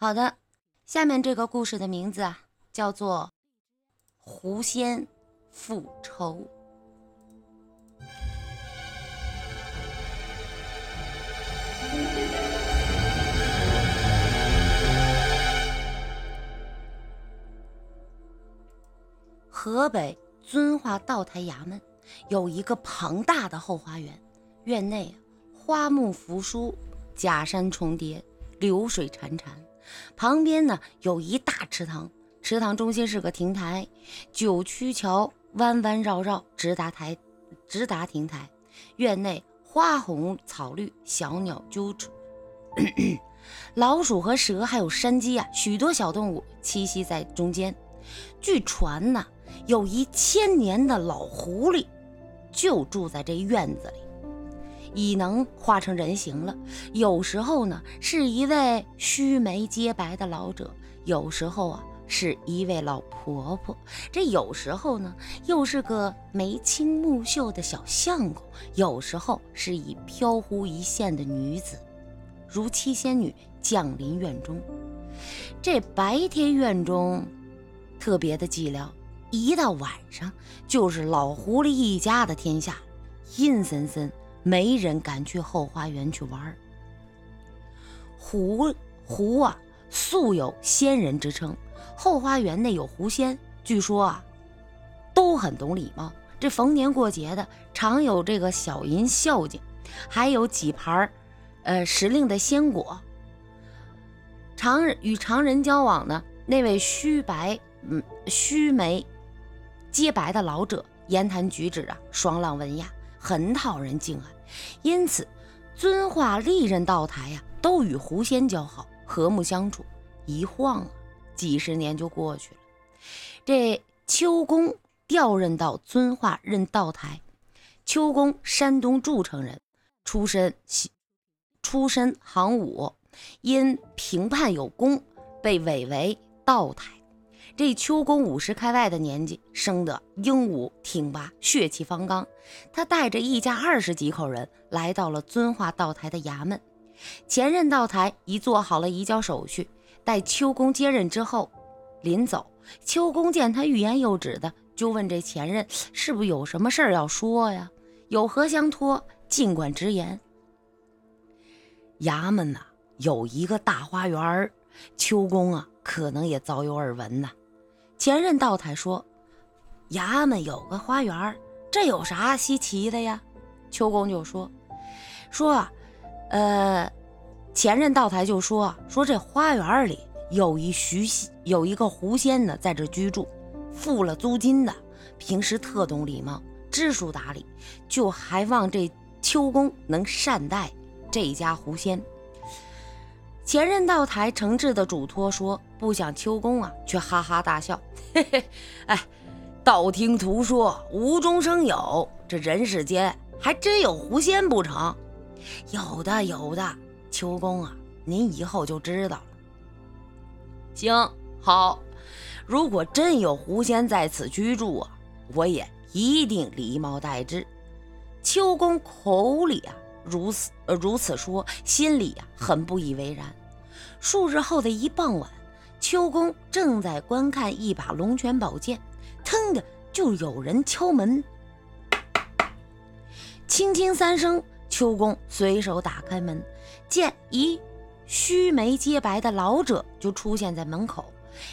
好的，下面这个故事的名字啊，叫做《狐仙复仇》。河北遵化道台衙门有一个庞大的后花园，院内花木扶疏，假山重叠，流水潺潺。旁边呢有一大池塘，池塘中心是个亭台，九曲桥弯弯绕绕，直达台，直达亭台。院内花红草绿，小鸟啾啾，老鼠和蛇还有山鸡啊，许多小动物栖息在中间。据传呢，有一千年的老狐狸就住在这院子里。已能化成人形了。有时候呢，是一位须眉皆白的老者；有时候啊，是一位老婆婆；这有时候呢，又是个眉清目秀的小相公；有时候是以飘忽一线的女子，如七仙女降临院中。这白天院中特别的寂寥，一到晚上就是老狐狸一家的天下，阴森森。没人敢去后花园去玩。狐狐啊，素有仙人之称。后花园内有狐仙，据说啊，都很懂礼貌。这逢年过节的，常有这个小银孝敬，还有几盘呃，时令的鲜果。常人与常人交往呢，那位须白嗯须眉洁白的老者，言谈举止啊，爽朗文雅，很讨人敬爱。因此，遵化历任道台呀，都与狐仙交好，和睦相处。一晃啊，几十年就过去了。这秋公调任到遵化任道台。秋公，山东诸城人，出身出身行武，因评判有功，被委为道台。这秋公五十开外的年纪，生得英武挺拔，血气方刚。他带着一家二十几口人来到了遵化道台的衙门。前任道台已做好了移交手续，待秋公接任之后，临走，秋公见他欲言又止的，就问这前任是不是有什么事儿要说呀？有何相托？尽管直言。衙门呐，有一个大花园秋公啊，可能也早有耳闻呐。前任道台说：“衙门有个花园，这有啥稀奇的呀？”秋公就说：“说，呃，前任道台就说说这花园里有一徐有一个狐仙呢，在这居住，付了租金的，平时特懂礼貌，知书达理，就还望这秋公能善待这家狐仙。”前任道台诚挚的嘱托说：“不想秋公啊，却哈哈大笑，嘿嘿，哎，道听途说，无中生有，这人世间还真有狐仙不成？有的，有的，秋公啊，您以后就知道了。行，好，如果真有狐仙在此居住啊，我也一定礼貌待之。”秋公口里啊如此呃如此说，心里呀很不以为然。数日后的一傍晚，秋公正在观看一把龙泉宝剑，腾的就有人敲门。轻轻三声，秋公随手打开门，见一须眉皆白的老者就出现在门口。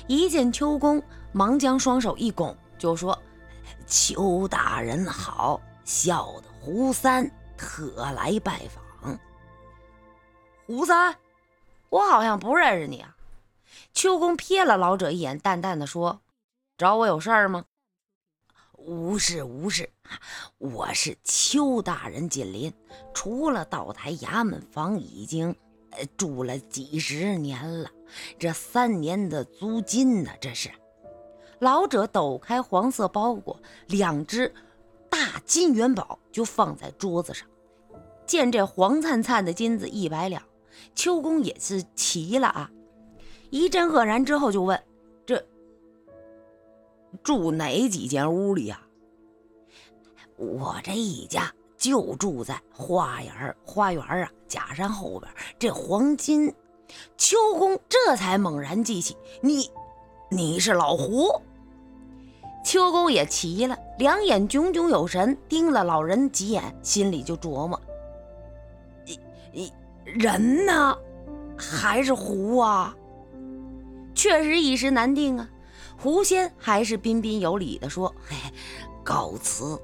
一见秋公，忙将双手一拱，就说：“秋大人好，笑的胡三特来拜访。”胡三。我好像不认识你啊！秋公瞥了老者一眼，淡淡的说：“找我有事儿吗？”“无事无事，我是邱大人近邻，除了道台衙门房，已经住了几十年了。这三年的租金呢？这是。”老者抖开黄色包裹，两只金元宝就放在桌子上。见这黄灿灿的金子一百两。秋公也是齐了啊！一阵愕然之后，就问：“这住哪几间屋里呀？”我这一家就住在花园花园啊，假山后边这黄金秋公这才猛然记起，你，你是老胡。秋公也齐了，两眼炯炯有神，盯了老人几眼，心里就琢磨：人呢，还是狐啊？确实一时难定啊。狐仙还是彬彬有礼地说：“嘿，告辞。”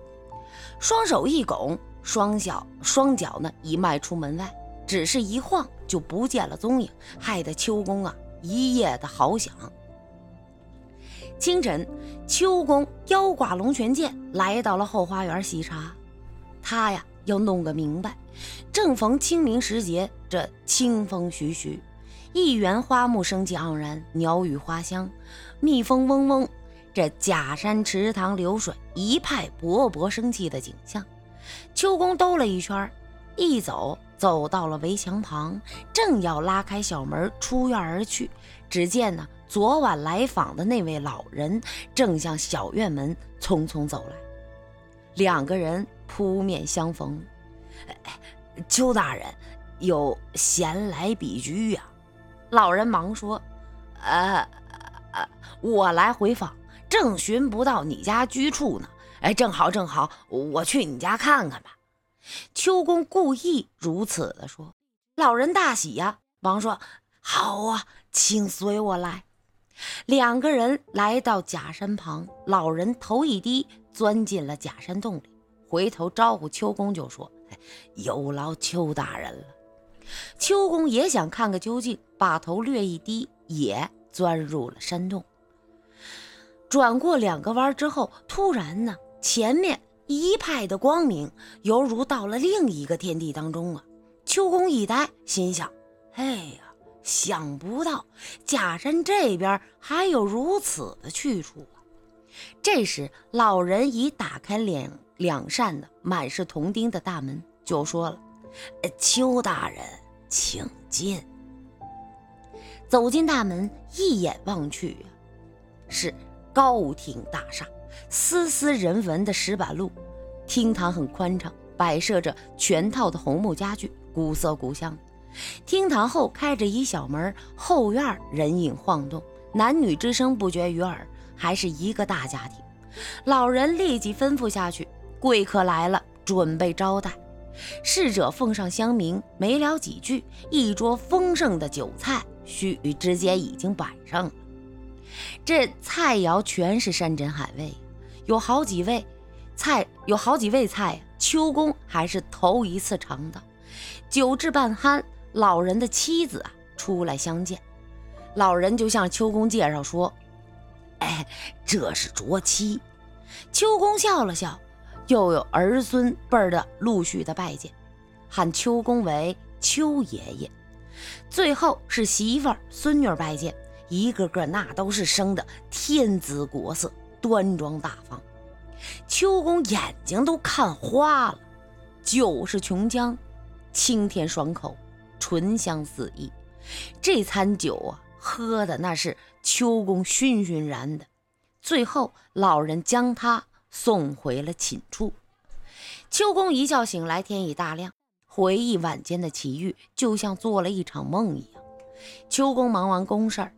双手一拱，双脚双脚呢一迈出门外，只是一晃就不见了踪影，害得秋公啊一夜的好想。清晨，秋公腰挂龙泉剑来到了后花园细查，他呀要弄个明白。正逢清明时节，这清风徐徐，一园花木生机盎然，鸟语花香，蜜蜂嗡嗡。这假山池塘流水，一派勃勃生气的景象。秋公兜了一圈，一走走到了围墙旁，正要拉开小门出院而去，只见呢，昨晚来访的那位老人正向小院门匆匆走来，两个人扑面相逢。哎邱大人有闲来比居呀？老人忙说：“呃，我来回访。”正寻不到你家居处呢，哎，正好正好，我去你家看看吧。秋公故意如此的说，老人大喜呀，忙说：“好啊，请随我来。”两个人来到假山旁，老人头一低，钻进了假山洞里，回头招呼秋公就说：“有劳邱大人了。”秋公也想看个究竟，把头略一低，也钻入了山洞。转过两个弯之后，突然呢，前面一派的光明，犹如到了另一个天地当中啊！秋公一呆，心想：“哎呀，想不到假山这边还有如此的去处啊！”这时，老人已打开两两扇的满是铜钉的大门，就说了：“邱大人，请进。”走进大门，一眼望去，是。高厅大厦，丝丝人文的石板路，厅堂很宽敞，摆设着全套的红木家具，古色古香。厅堂后开着一小门，后院人影晃动，男女之声不绝于耳，还是一个大家庭。老人立即吩咐下去：贵客来了，准备招待。侍者奉上香茗，没聊几句，一桌丰盛的酒菜，须臾之间已经摆上了。这菜肴全是山珍海味，有好几味菜，有好几味菜，秋公还是头一次尝到。酒至半酣，老人的妻子啊出来相见，老人就向秋公介绍说：“哎，这是卓妻。”秋公笑了笑，又有儿孙辈的陆续的拜见，喊秋公为秋爷爷。最后是媳妇儿、孙女拜见。一个个那都是生的天姿国色，端庄大方。秋公眼睛都看花了。酒是琼浆，清甜爽口，醇香四溢。这餐酒啊，喝的那是秋公醺醺然的。最后，老人将他送回了寝处。秋公一觉醒来，天已大亮，回忆晚间的奇遇，就像做了一场梦一样。秋公忙完公事儿。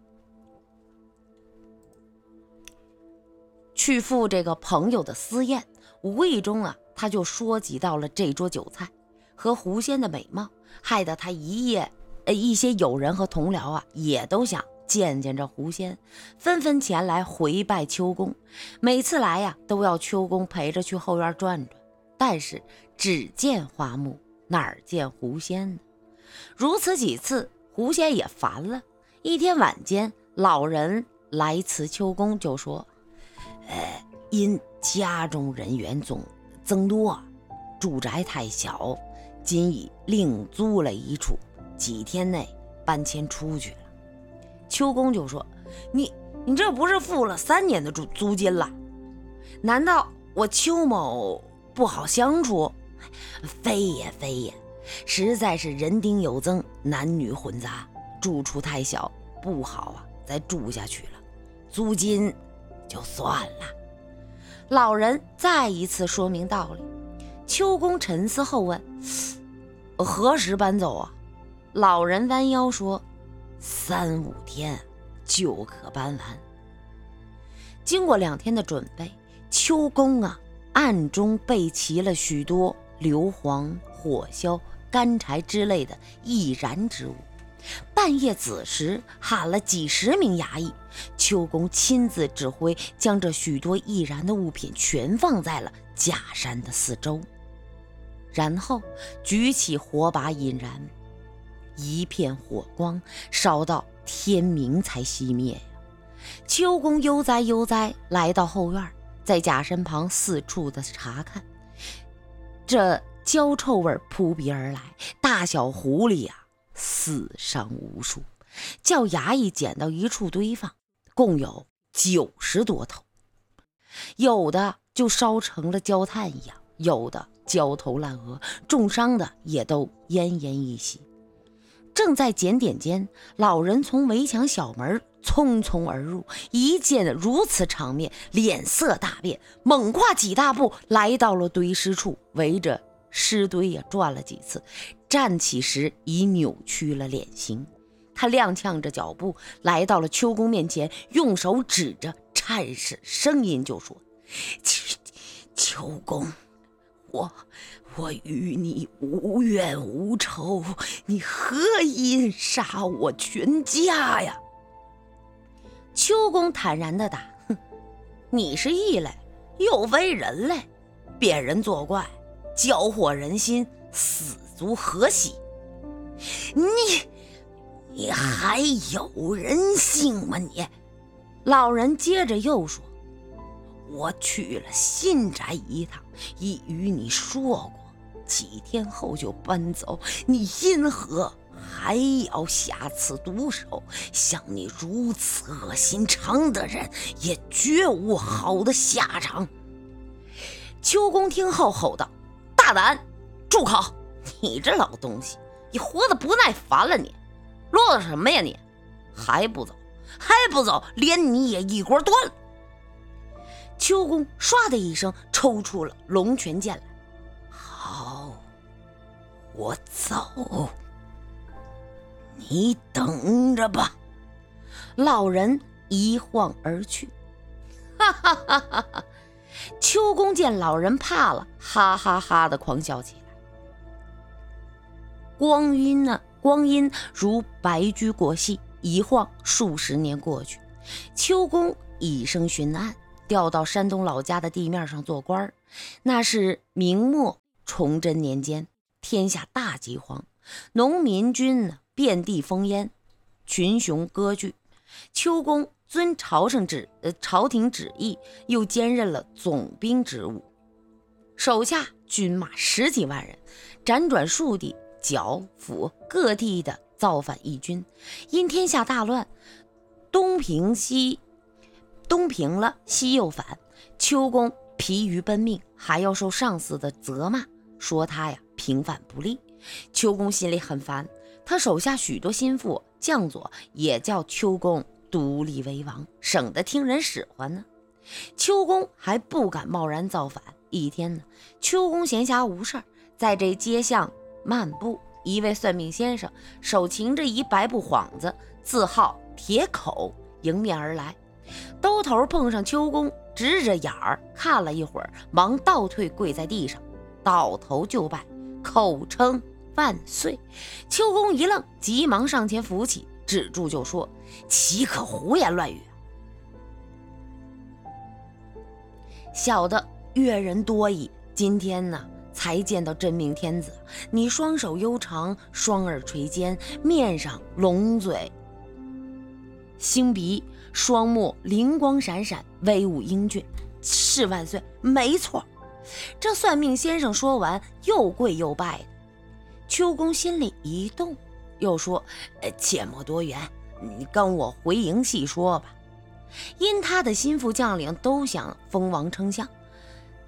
去赴这个朋友的私宴，无意中啊，他就说及到了这桌酒菜和狐仙的美貌，害得他一夜，呃，一些友人和同僚啊，也都想见见这狐仙，纷纷前来回拜秋公。每次来呀，都要秋公陪着去后院转转，但是只见花木，哪儿见狐仙呢？如此几次，狐仙也烦了。一天晚间，老人来辞秋公，就说。呃，因家中人员总增多，住宅太小，今已另租了一处，几天内搬迁出去了。秋公就说：“你你这不是付了三年的租租金了？难道我邱某不好相处？非也非也，实在是人丁有增，男女混杂，住处太小，不好啊，再住下去了，租金。”就算了。老人再一次说明道理。秋公沉思后问：“何时搬走啊？”老人弯腰说：“三五天就可搬完。经过两天的准备，秋公啊暗中备齐了许多硫磺、火硝、干柴之类的易燃之物。半夜子时，喊了几十名衙役，秋公亲自指挥，将这许多易燃的物品全放在了假山的四周，然后举起火把引燃，一片火光烧到天明才熄灭呀。秋公悠哉悠哉来到后院，在假山旁四处的查看，这焦臭味扑鼻而来，大小狐狸呀。死伤无数，叫衙役捡到一处堆放，共有九十多头，有的就烧成了焦炭一样，有的焦头烂额，重伤的也都奄奄一息。正在检点间，老人从围墙小门匆匆而入，一见如此场面，脸色大变，猛跨几大步来到了堆尸处，围着尸堆也转了几次。站起时已扭曲了脸型，他踉跄着脚步来到了秋公面前，用手指着，颤声声音就说：“秋秋公，我我与你无怨无仇，你何因杀我全家呀？”秋公坦然的答：“哼，你是异类，又非人类，别人作怪，搅惑人心，死。”足何喜？你你还有人性吗？你老人接着又说：“我去了新宅一趟，已与你说过，几天后就搬走。你因何还要下此毒手？像你如此恶心肠的人，也绝无好的下场。”秋公听后吼道：“大胆，住口！”你这老东西，你活得不耐烦了？你啰嗦什么呀？你还不走？还不走？连你也一锅端了！秋公唰的一声抽出了龙泉剑来。好，我走，你等着吧。老人一晃而去。哈哈哈哈哈！秋公见老人怕了，哈哈哈的狂笑起来。光阴呢？光阴如白驹过隙，一晃数十年过去。秋公一生巡案，调到山东老家的地面上做官。那是明末崇祯年间，天下大饥荒，农民军呢遍地烽烟，群雄割据。秋公遵朝圣旨，呃，朝廷旨意，又兼任了总兵职务，手下军马十几万人，辗转数地。剿抚各地的造反义军，因天下大乱，东平西东平了，西又反。秋公疲于奔命，还要受上司的责骂，说他呀平反不利。秋公心里很烦，他手下许多心腹将佐也叫秋公独立为王，省得听人使唤呢。秋公还不敢贸然造反。一天呢，秋公闲暇无事在这街巷。漫步，一位算命先生手擎着一白布幌子，字号铁口，迎面而来，兜头碰上秋公，直着眼儿看了一会儿，忙倒退跪在地上，倒头就拜，口称万岁。秋公一愣，急忙上前扶起，止住就说：“岂可胡言乱语？小的阅人多矣，今天呢？”才见到真命天子，你双手悠长，双耳垂肩，面上龙嘴星鼻，双目灵光闪闪，威武英俊，是万岁？没错。这算命先生说完，又跪又拜的。秋公心里一动，又说：“呃切莫多言，你跟我回营细说吧。”因他的心腹将领都想封王称相，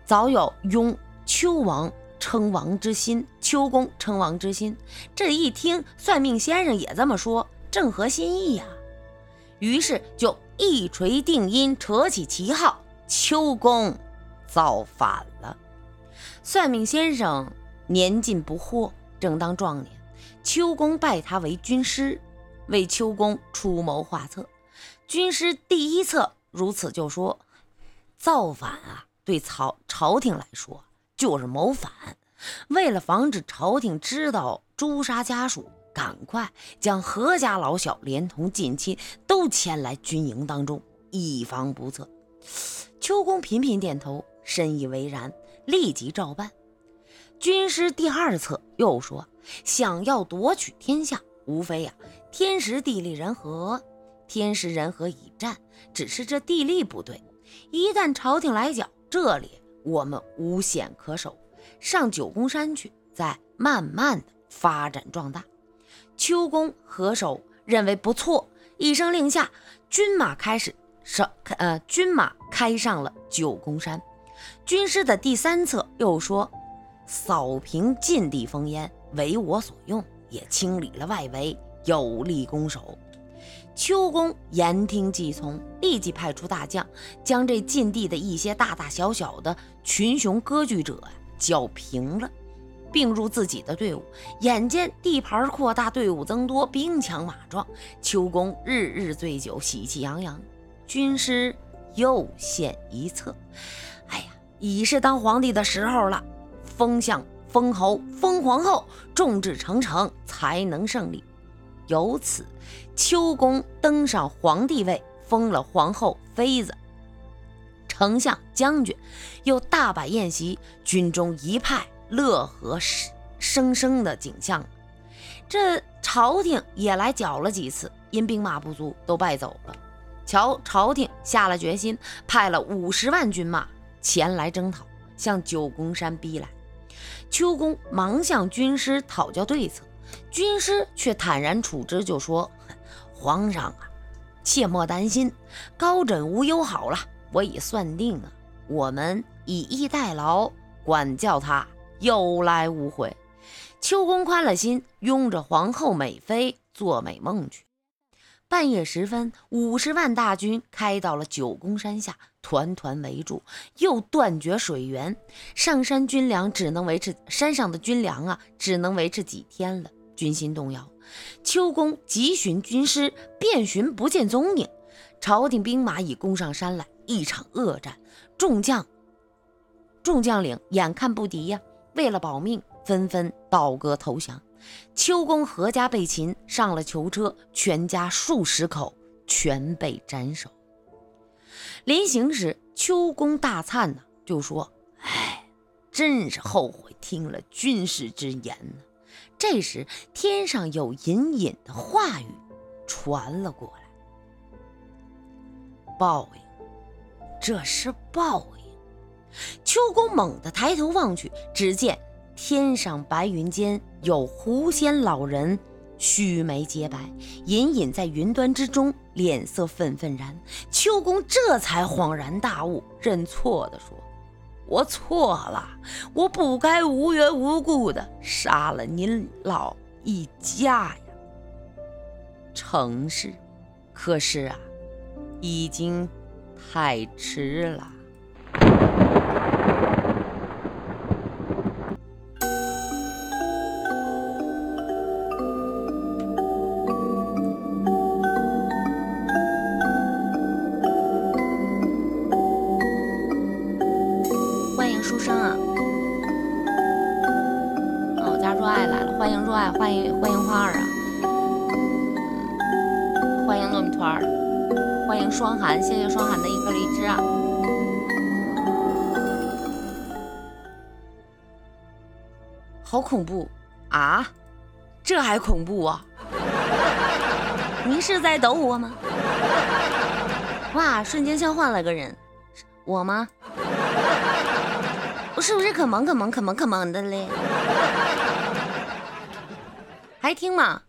早有拥。秋王称王之心，秋公称王之心。这一听，算命先生也这么说，正合心意呀。于是就一锤定音，扯起旗号，秋公造反了。算命先生年近不惑，正当壮年，秋公拜他为军师。为秋公出谋划策。军师第一策如此就说：造反啊，对朝朝廷来说就是谋反。为了防止朝廷知道诛杀家属，赶快将何家老小连同近亲都牵来军营当中，以防不测。秋公频频点头，深以为然，立即照办。军师第二策又说：想要夺取天下，无非呀，天时地利人和。天时人和已占，只是这地利不对。一旦朝廷来剿，这里我们无险可守。上九宫山去，再慢慢的发展壮大。秋公合手认为不错，一声令下，军马开始上，呃，军马开上了九宫山。军师的第三策又说：扫平禁地烽烟，为我所用，也清理了外围，有力攻守。秋公言听计从，立即派出大将，将这禁地的一些大大小小的群雄割据者剿平了，并入自己的队伍。眼见地盘扩大，队伍增多，兵强马壮，秋公日日醉酒，喜气洋洋。军师又献一策：哎呀，已是当皇帝的时候了，封相、封侯、封皇后，众志成城，才能胜利。由此，秋公登上皇帝位，封了皇后、妃子、丞相、将军，又大摆宴席，军中一派乐和生生的景象。这朝廷也来剿了几次，因兵马不足，都败走了。瞧，朝廷下了决心，派了五十万军马前来征讨，向九宫山逼来。秋公忙向军师讨教对策。军师却坦然处之，就说：“皇上啊，切莫担心，高枕无忧好了。我已算定了，我们以逸待劳，管教他有来无回。”秋公宽了心，拥着皇后美妃做美梦去。半夜时分，五十万大军开到了九宫山下，团团围住，又断绝水源，上山军粮只能维持山上的军粮啊，只能维持几天了。军心动摇，秋公急寻军师，遍寻不见踪影。朝廷兵马已攻上山来，一场恶战，众将众将领眼看不敌呀，为了保命，纷纷倒戈投降。秋公何家被擒，上了囚车，全家数十口全被斩首。临行时，秋公大灿呢，就说：“哎，真是后悔听了军师之言呢。”这时，天上有隐隐的话语传了过来：“报应，这是报应。”秋公猛地抬头望去，只见天上白云间有狐仙老人，须眉洁白，隐隐在云端之中，脸色愤愤然。秋公这才恍然大悟，认错的说。我错了，我不该无缘无故的杀了您老一家呀。成事，可是啊，已经太迟了。好恐怖啊！这还恐怖啊？您是在逗我吗？哇！瞬间像换了个人，我吗？我是不是可萌可萌可萌可萌的嘞？还听吗？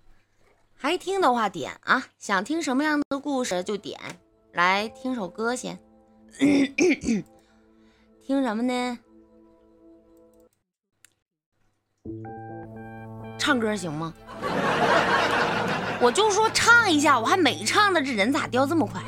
还听的话点啊！想听什么样的故事就点。来听首歌先，听什么呢？唱歌行吗？我就说唱一下，我还没唱呢，这人咋掉这么快？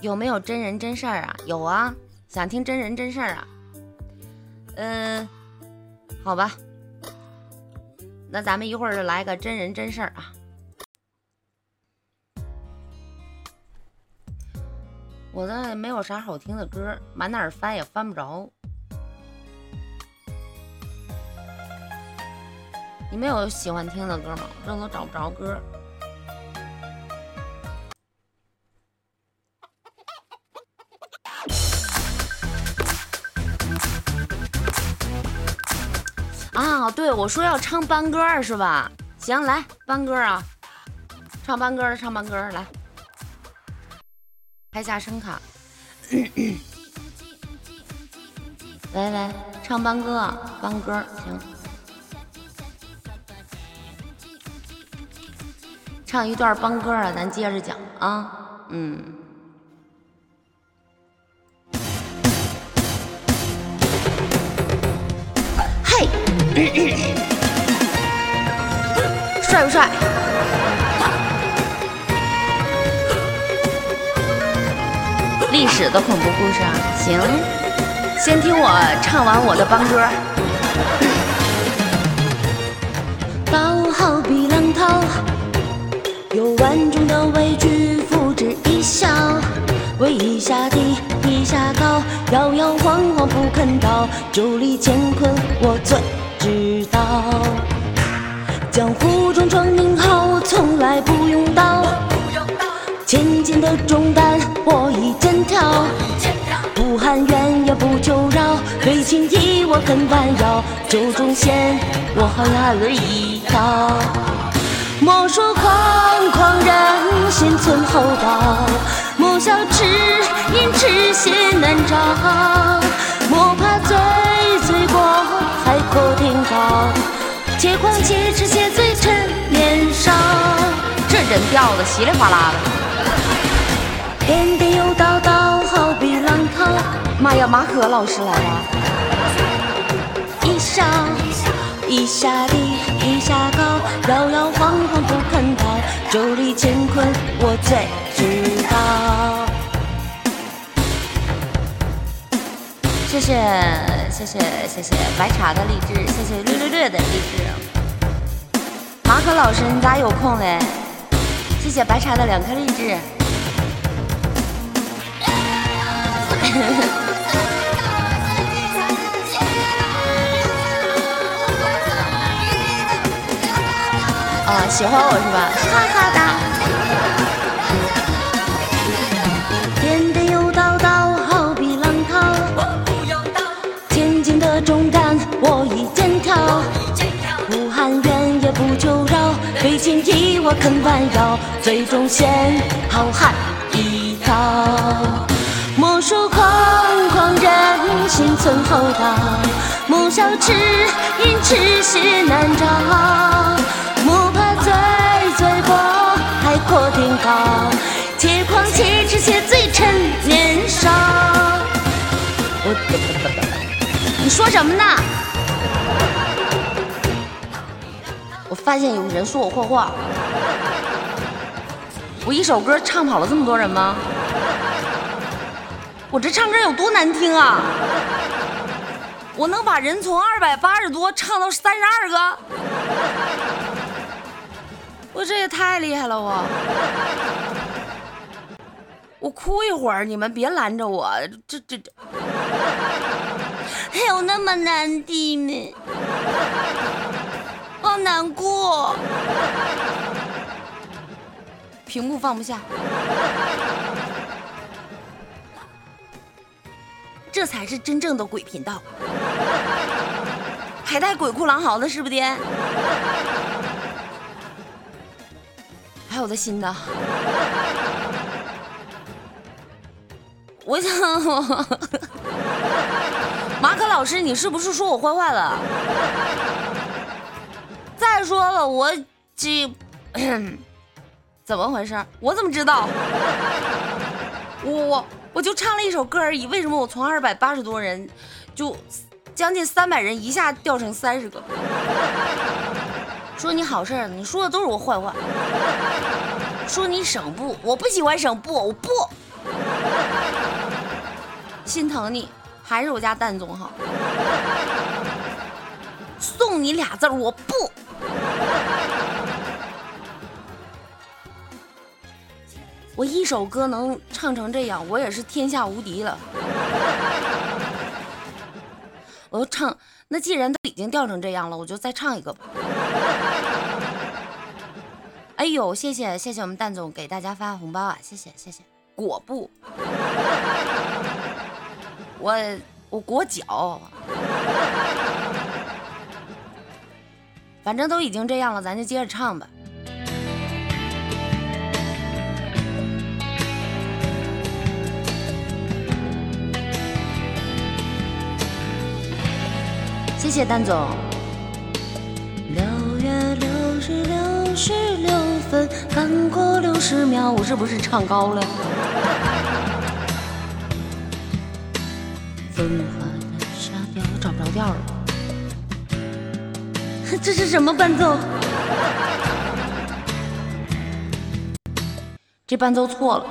有没有真人真事儿啊？有啊，想听真人真事儿啊？嗯，好吧，那咱们一会儿就来个真人真事儿啊。我这没有啥好听的歌，满哪儿翻也翻不着。你们有喜欢听的歌吗？这都找不着歌。啊，对，我说要唱班歌是吧？行，来班歌啊，唱班歌的唱班歌来，开下声卡。喂喂，唱班歌，班歌，行，唱一段班歌啊，咱接着讲啊，嗯。帅不帅？历史的恐怖故事啊！行，先听我唱完我的邦歌。刀好比浪涛，有万种的畏惧，付之一笑。为一下低，一下高，摇摇晃晃不肯倒，酒里乾坤我最。知道江湖中闯名号，从来不用刀。千斤的重担我一肩挑，不喊冤也不求饶，对情义我肯弯腰，酒中仙我好汉儿一条。莫说狂狂人心存厚道，莫笑痴因痴心难找，莫怕醉醉过。海阔天高，且狂且痴且醉趁年少。这人调的稀里哗啦的。颠颠又倒倒，好比浪涛。妈呀，马可老师来了。一上一下低，一下高，摇摇晃晃不肯倒。酒里乾坤我最知道。谢谢。谢谢谢谢白茶的励志，谢谢略略略的励志。马可老师，你咋有空嘞？谢谢白茶的两颗励志。啊，喜欢我是吧？哈哈哒。我一肩挑，不喊冤也不求饶，对情义我肯弯腰，最终陷好汉一条。莫说狂狂人心存厚道，莫笑痴因痴心难找，莫怕醉醉过海阔天高，且狂且痴且醉趁年少。你说什么呢？我发现有人说我坏话，我一首歌唱跑了这么多人吗？我这唱歌有多难听啊？我能把人从二百八十多唱到三十二个？我这也太厉害了！我我哭一会儿，你们别拦着我，这这这，还有那么难听呢？好难过，屏幕放不下，这才是真正的鬼频道，还带鬼哭狼嚎的，是不爹？还有我的新的，我想，马可老师，你是不是说我坏话了？再说了，我这 怎么回事？我怎么知道？我我我就唱了一首歌而已，为什么我从二百八十多人，就将近三百人一下掉成三十个？说你好事儿你说的都是我坏话。说你省布，我不喜欢省布，我不。心疼你，还是我家蛋总好。送你俩字儿，我不。我一首歌能唱成这样，我也是天下无敌了。我要唱，那既然都已经掉成这样了，我就再唱一个。哎呦，谢谢谢谢我们蛋总给大家发红包啊！谢谢谢谢。裹布，我我裹脚。反正都已经这样了，咱就接着唱吧。谢谢蛋总。六月六日六十六分，刚过六十秒，我是不是唱高了？风花的沙雕，找不着调了。这是什么伴奏？这伴奏错了。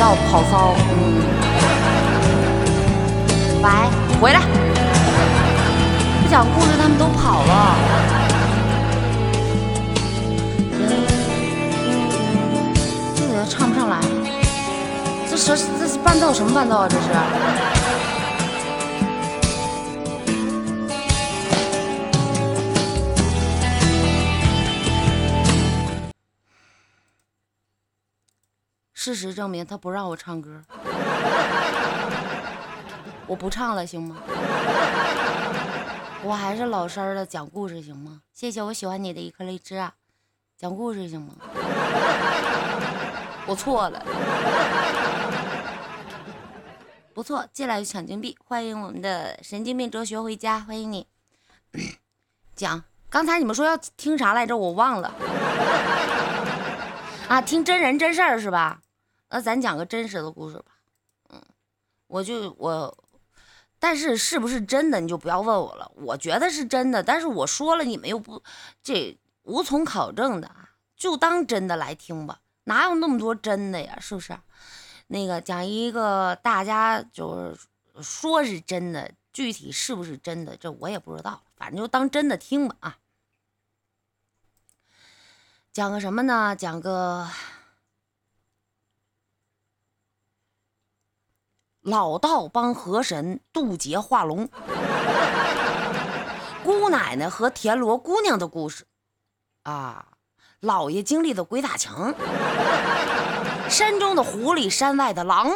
到跑骚，嗯，喂，回来，不讲故事，他们都跑了，这个唱不上来，这是这是伴奏什么伴奏啊？这是。事实证明，他不让我唱歌，我不唱了，行吗？我还是老实的讲故事，行吗？谢谢我喜欢你的一颗荔枝啊，讲故事行吗？我错了，不错，进来就抢金币，欢迎我们的神经病哲学回家，欢迎你。讲，刚才你们说要听啥来着？我忘了。啊，听真人真事儿是吧？那咱讲个真实的故事吧，嗯，我就我，但是是不是真的你就不要问我了，我觉得是真的，但是我说了你们又不，这无从考证的啊，就当真的来听吧，哪有那么多真的呀，是不是？那个讲一个大家就是说是真的，具体是不是真的，这我也不知道，反正就当真的听吧啊。讲个什么呢？讲个。老道帮河神渡劫化龙，姑奶奶和田螺姑娘的故事。啊，老爷经历的鬼打墙，山中的狐狸，山外的狼，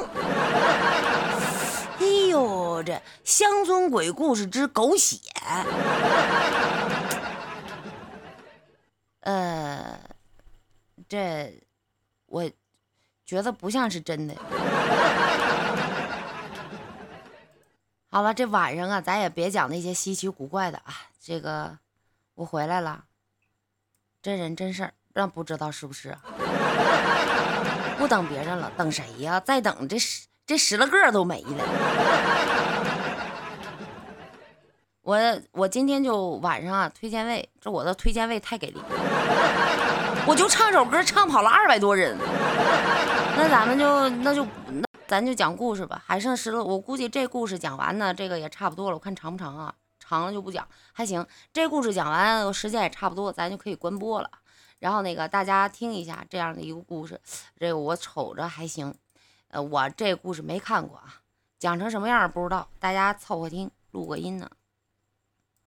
哎呦，这乡村鬼故事之狗血，呃，这我觉得不像是真的。好了，这晚上啊，咱也别讲那些稀奇古怪的啊。这个，我回来了，真人真事儿，让不知道是不是？不等别人了，等谁呀？再等这十这十来个都没了。我我今天就晚上啊，推荐位，这我的推荐位太给力，我就唱首歌，唱跑了二百多人。那咱们就那就。咱就讲故事吧，还剩十了，我估计这故事讲完呢，这个也差不多了。我看长不长啊？长了就不讲，还行。这故事讲完，时间也差不多，咱就可以关播了。然后那个大家听一下这样的一个故事，这个我瞅着还行。呃，我这故事没看过啊，讲成什么样不知道，大家凑合听，录个音呢。